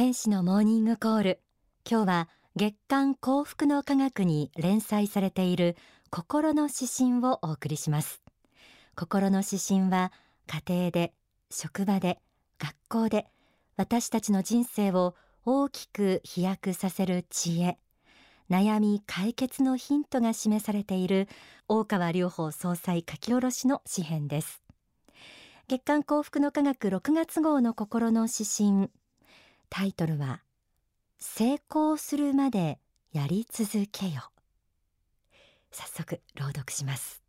天使のモーニングコール。今日は月刊幸福の科学に連載されている心の指針をお送りします。心の指針は家庭で職場で学校で私たちの人生を大きく飛躍させる知恵。悩み解決のヒントが示されている大川隆法総裁書き下ろしの詩編です。月刊幸福の科学6月号の心の指針。タイトルは成功するまでやり続けよ。早速朗読します。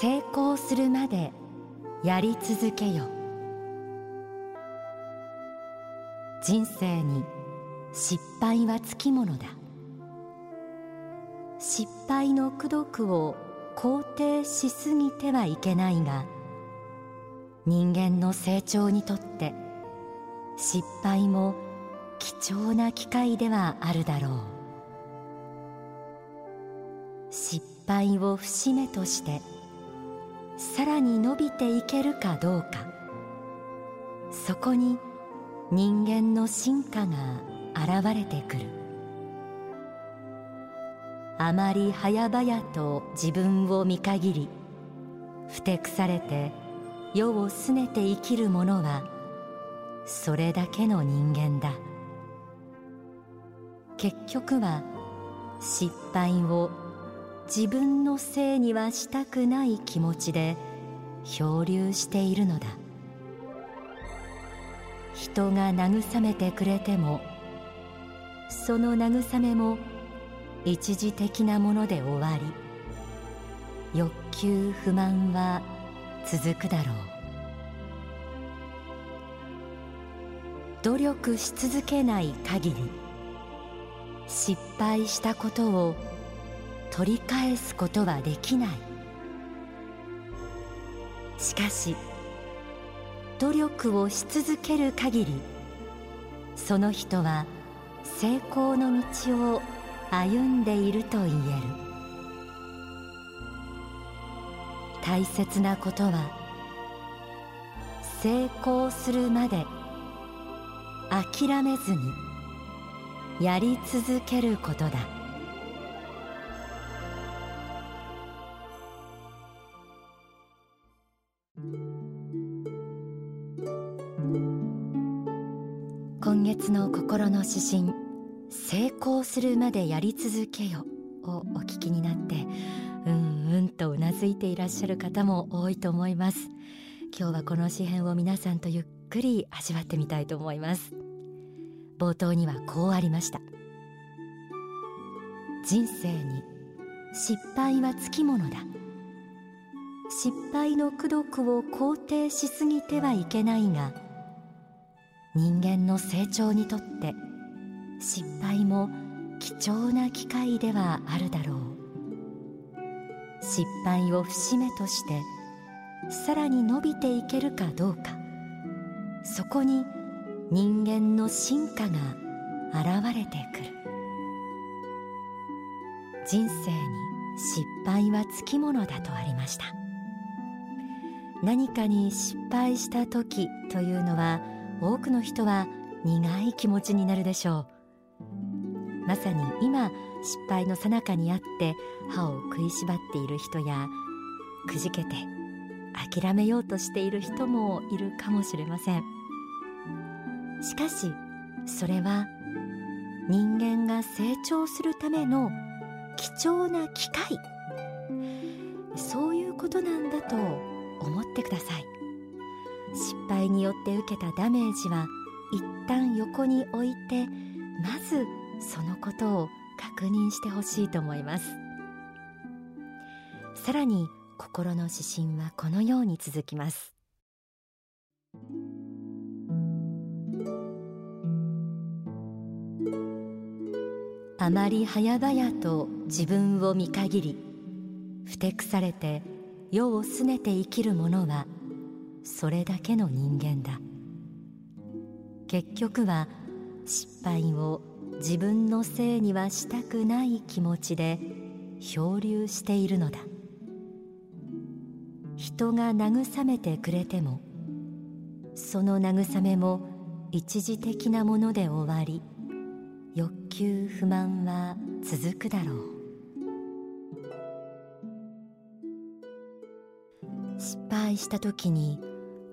成功するまでやり続けよ。人生に失敗はつきものだ。失敗の功徳を肯定しすぎてはいけないが人間の成長にとって失敗も貴重な機会ではあるだろう。失敗を節目としてさらに伸びていけるかどうか。そこに人間の進化が現れてくる。あまり早々と自分を見限りふてくされて世を拗ねて生きる者はそれだけの人間だ。結局は失敗を自分のせいにはしたくない気持ちで漂流しているのだ。人が慰めてくれてもその慰めも一時的なもので終わり欲求不満は続くだろう。努力し続けない限り失敗したことを取り返すことはできない。しかし努力をし続ける限りその人は成功の道を歩んでいると言える。大切なことは成功するまで諦めずにやり続けることだ。今月の心の指針成功するまでやり続けよをお聞きになってうんうんとうなずいていらっしゃる方も多いと思います。今日はこの詩編を皆さんとゆっくり味わってみたいと思います。冒頭にはこうありました。人生に失敗はつきものだ。失敗の功徳を肯定しすぎてはいけないが人間の成長にとって失敗も貴重な機会ではあるだろう。失敗を節目としてさらに伸びていけるかどうか。そこに人間の進化が現れてくる。人生に失敗はつきものだとありました。何かに失敗した時というのは多くの人は苦い気持ちになるでしょう。まさに今失敗の最中にあって歯を食いしばっている人やくじけて諦めようとしている人もいるかもしれません。しかしそれは人間が成長するための貴重な機会。そういうことなんだと思ってください。失敗によって受けたダメージは一旦横に置いてまずそのことを確認してほしいと思います。さらに心の指針はこのように続きます。あまり早々と自分を見限りふてくされて世を拗ねて生きる者はそれだけの人間だ。結局は失敗を自分のせいにはしたくない気持ちで漂流しているのだ。人が慰めてくれてもその慰めも一時的なもので終わり欲求不満は続くだろう。失敗した時に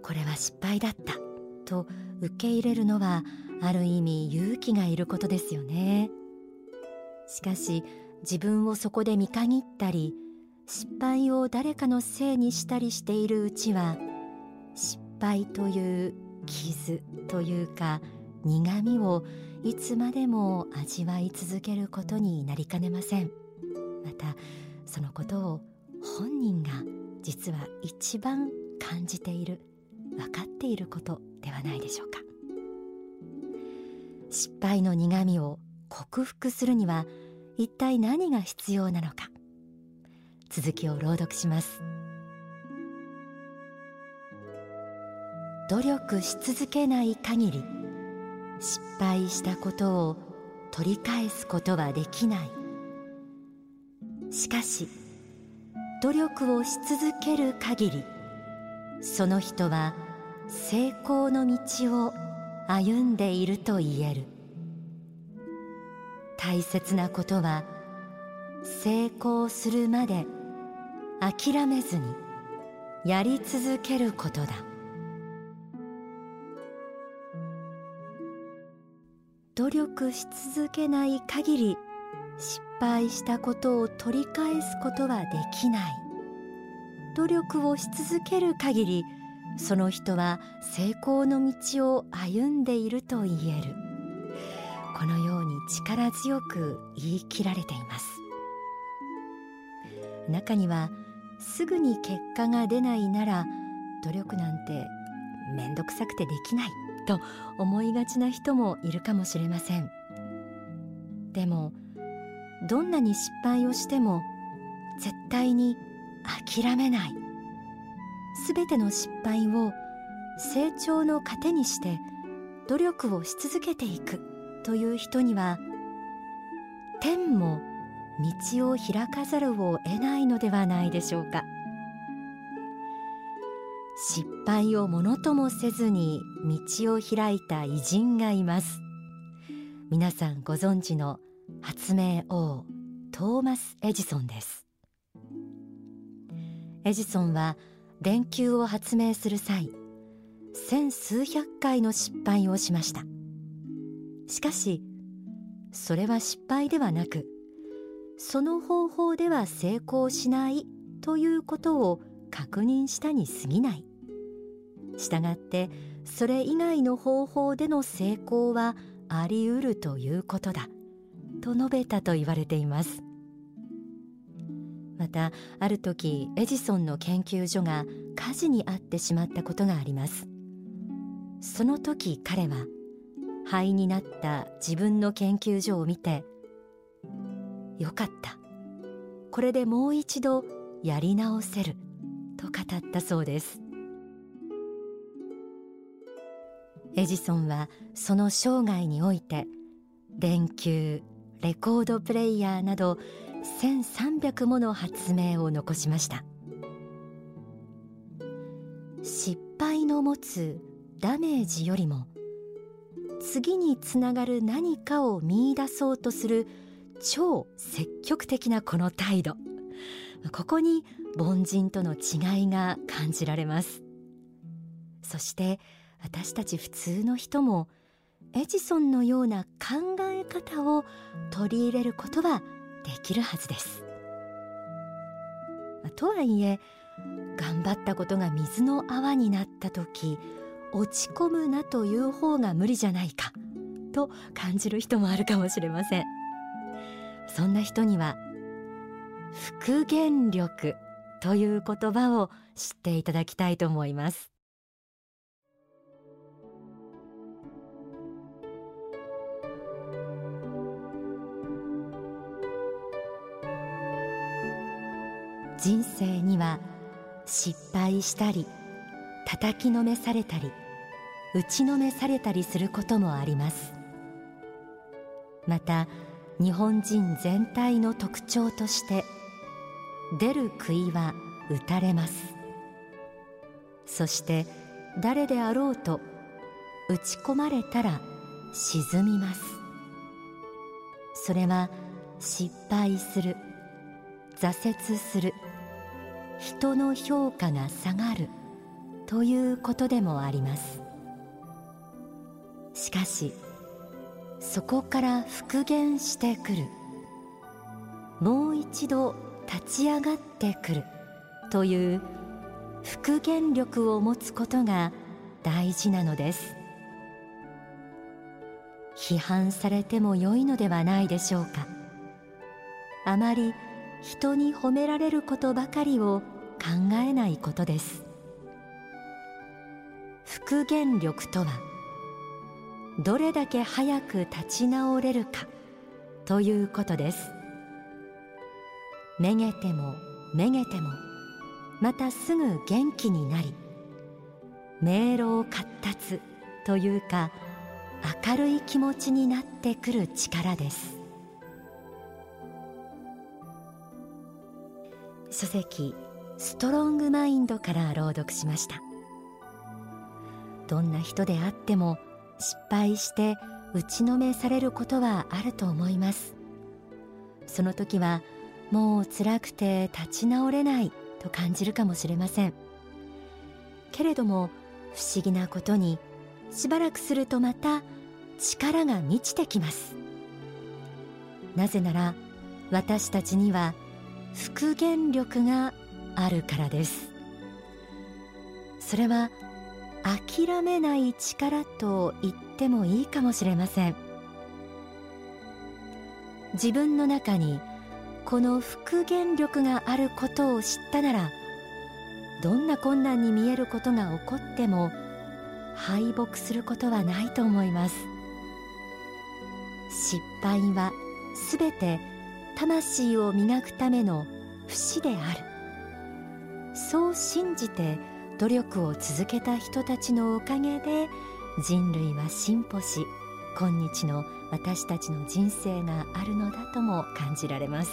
これは失敗だったと受け入れるのはある意味勇気がいることですよね。しかし自分をそこで見限ったり失敗を誰かのせいにしたりしているうちは失敗という傷というか苦みをいつまでも味わい続けることになりかねません。またそのことを本人が実は一番感じている分かっていることではないでしょうか。失敗の苦みを克服するには一体何が必要なのか。続きを朗読します。努力し続けない限り失敗したことを取り返すことはできない。しかし努力をし続ける限りその人は成功の道を歩んでいると言える。大切なことは成功するまで諦めずにやり続けることだ。努力し続けない限り失敗したことを取り返すことはできない。努力をし続ける限りその人は成功の道を歩んでいると言える。このように力強く言い切られています。中にはすぐに結果が出ないなら努力なんて面倒くさくてできないと思いがちな人もいるかもしれません。でもどんなに失敗をしても絶対に諦めない。すべての失敗を成長の糧にして努力をし続けていくという人には天も道を開かざるを得ないのではないでしょうか。失敗をものともせずに道を開いた偉人がいます。皆さんご存知の発明王トーマス・エジソンです。エジソンは電球を発明する際千数百回の失敗をしました。しかしそれは失敗ではなくその方法では成功しないということを確認したに過ぎない。したがってそれ以外の方法での成功はあり得るということだと述べたと言われています。またある時エジソンの研究所が火事に遭ってしまったことがあります。その時彼は灰になった自分の研究所を見てよかった。これでもう一度やり直せる。と語ったそうです。エジソンはその生涯において電球レコードプレーヤーなど1300もの発明を残しました。失敗の持つダメージよりも次につながる何かを見出そうとする超積極的なこの態度。ここに凡人との違いが感じられます。そして私たち普通の人もエジソンのような考え方を取り入れることはできるはずです。とはいえ頑張ったことが水の泡になった時落ち込むなという方が無理じゃないかと感じる人もあるかもしれませんそんな人には復元力という言葉を知っていただきたいと思います人生には失敗したり叩きのめされたり打ちのめされたりすることもあります。また日本人全体の特徴として出る杭は打たれます。そして誰であろうと打ち込まれたら沈みます。それは失敗する挫折する人の評価が下がるということでもあります。しかしそこから復元してくる。もう一度立ち上がってくるという復元力を持つことが大事なのです。批判されても良いのではないでしょうか。あまり人に褒められることばかりを考えないことです。復元力とはどれだけ早く立ち直れるかということです。めげてもめげてもまたすぐ元気になり迷路活達というか明るい気持ちになってくる力です。書籍ストロングマインドから朗読しました。どんな人であっても失敗して打ちのめされることはあると思います。その時はもう辛くて立ち直れないと感じるかもしれません。けれども不思議なことにしばらくするとまた力が満ちてきます。なぜなら私たちには復元力があるからです。それは諦めない力と言ってもいいかもしれません。自分の中にこの復元力があることを知ったならどんな困難に見えることが起こっても敗北することはないと思います。失敗はすべて魂を磨くための節である。そう信じて努力を続けた人たちのおかげで人類は進歩し今日の私たちの人生があるのだとも感じられます。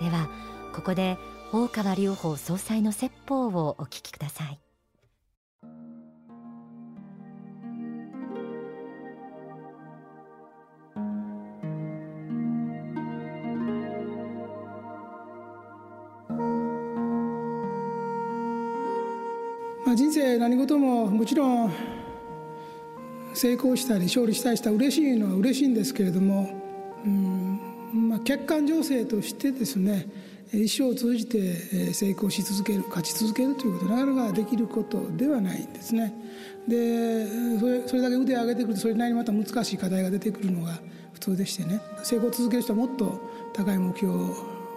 ではここで大川隆法総裁の説法をお聞きください。まあ、人生何事ももちろん成功したり勝利したりしたら嬉しいのは嬉しいんですけれども、うんまあ、客観情勢としてですね一生を通じて成功し続ける勝ち続けるということなかなかできることではないんですね。でそれそれだけ腕を上げてくるとそれなりにまた難しい課題が出てくるのが普通でしてね成功を続ける人はもっと高い目標を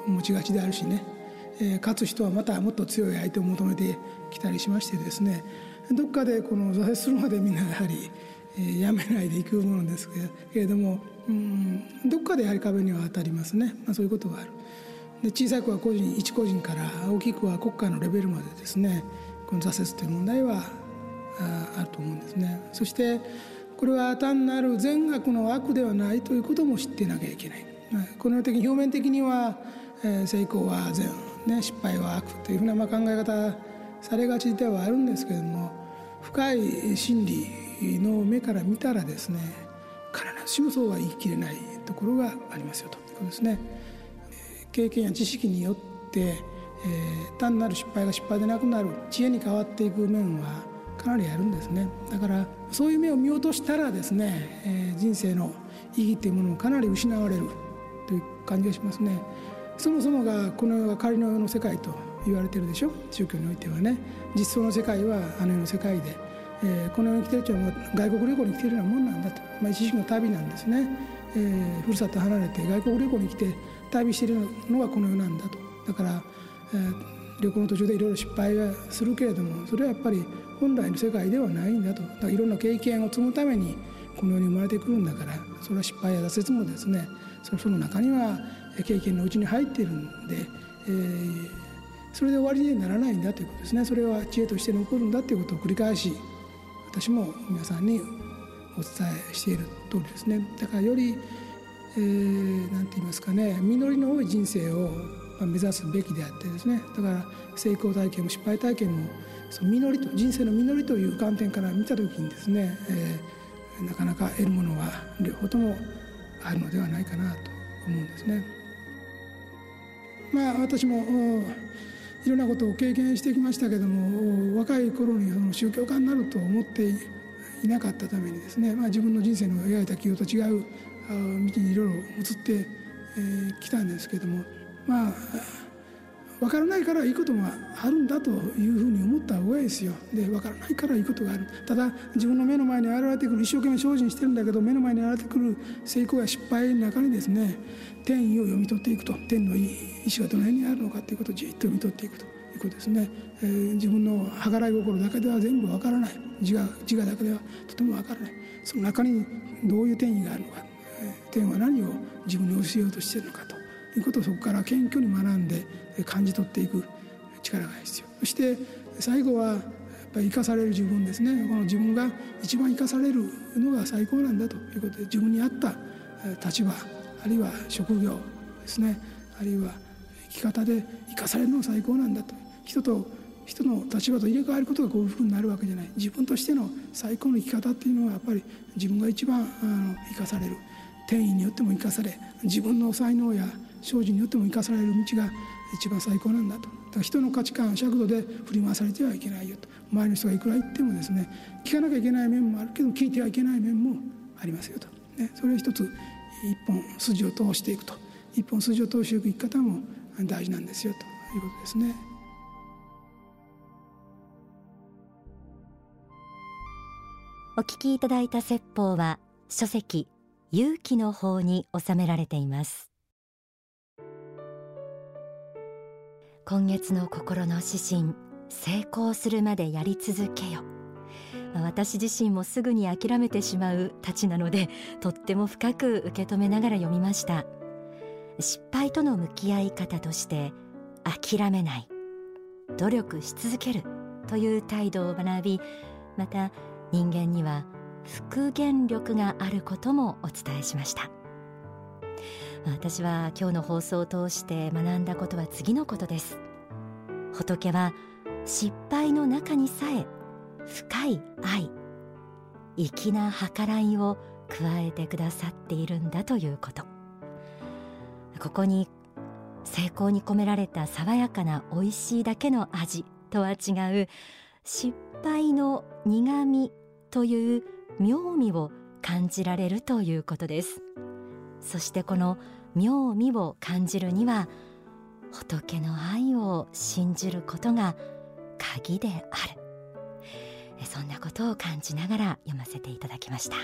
持ちがちであるしね、えー、勝つ人はまたもっと強い相手を求めてきたりしましてですねどっかでこの挫折するまでみんなやはり、えー、やめないでいくものですけれどもうんどっかでやはり壁には当たりますね、まあ、そういうことがある。で小さくは個人一個人から大きくは国家のレベルまでですねこの挫折という問題はあると思うんですね。そしてこれは単なる善悪の悪ではないということも知ってなきゃいけない。このように表面的には、えー、成功は善、ね、失敗は悪というふうなまあ考え方されがちではあるんですけれども深い真理の目から見たらですね必ずしもそうは言い切れないところがありますよと。いうことですね。経験や知識によって、えー、単なる失敗が失敗でなくなる知恵に変わっていく面はかなりあるんですね。だからそういう目を見落としたらですね、えー、人生の意義というものもかなり失われるという感じがしますね。そもそもがこの世が仮の世の世界と言われてるでしょ？宗教においてはね。実相の世界はあの世の世界で、えー、この世に来てる人は外国旅行に来てるようなもんなんだと、まあ、一時の旅なんですね、えー、ふるさと離れて外国旅行に来て旅してるのがこの世なんだと。だから、えー、旅行の途中でいろいろ失敗はするけれどもそれはやっぱり本来の世界ではないんだと。だからいろんな経験を積むためにこの世に生まれてくるんだからそれは失敗や挫折もですねその中には経験のうちに入っているんで、えー、それで終わりにならないんだということですね。それは知恵として残るんだということを繰り返し私も皆さんにお伝えしている通りですね。だからよりえー、て言いますかね実りの多い人生を目指すべきであってですね。だから成功体験も失敗体験もその実りと人生の実りという観点から見た時にですね、えー、なかなか得るものは両方ともあるのではないかなと思うんですね。まあ私もいろんなことを経験してきましたけども若い頃にその宗教家になると思っていなかったためにですね、まあ、自分の人生の描いた企業と違う道にいろいろ移ってきたんですけどもまあ分からないからいいことがあるんだというふうに思った方がいいですよ。で分からないからいいことがある。ただ自分の目の前に現れてくる一生懸命精進してるんだけど目の前に現れてくる成功や失敗の中にですね天意を読み取っていくと。天の意志がどの辺にあるのかということをじっと読み取っていくということですね、えー、自分の計らい心だけでは全部分からない。自我自我だけではとても分からない。その中にどういう天意があるのか、天は何を自分に教えようとしているのかと。いうことをそこから謙虚に学んで感じ取っていく力が必要。そして最後はやっぱり生かされる自分ですね。この自分が一番生かされるのが最高なんだと。いうことで自分に合った立場あるいは職業ですね。あるいは生き方で生かされるのが最高なんだと。人と人の立場と入れ替わることが幸福になるわけじゃない。自分としての最高の生き方っていうのはやっぱり自分が一番あの生かされる。転移によっても生かされ自分の才能や精進によっても生かされる道が一番最高なんだと。だから人の価値観尺度で振り回されてはいけないよと。周りの人がいくら言ってもですね聞かなきゃいけない面もあるけど聞いてはいけない面もありますよと、ね、それを一つ一本筋を通していくと。一本筋を通していく生き方も大事なんですよと。いうことですね。お聞きいただいた説法は書籍勇気の法に収められています。今月の心の指針成功するまでやり続けよ。私自身もすぐに諦めてしまうたちなのでとっても深く受け止めながら読みました。失敗との向き合い方として諦めない。努力し続けるという態度を学びまた人間には復元力があることもお伝えしました。私は今日の放送を通して学んだことは次のことです。仏は失敗の中にさえ深い愛粋な計らいを加えてくださっているんだということ。ここに成功に込められた爽やかな美味しいだけの味とは違う失敗の苦みという妙味を感じられるということです。そしてこの妙味を感じるには仏の愛を信じることが鍵である。そんなことを感じながら読ませていただきました。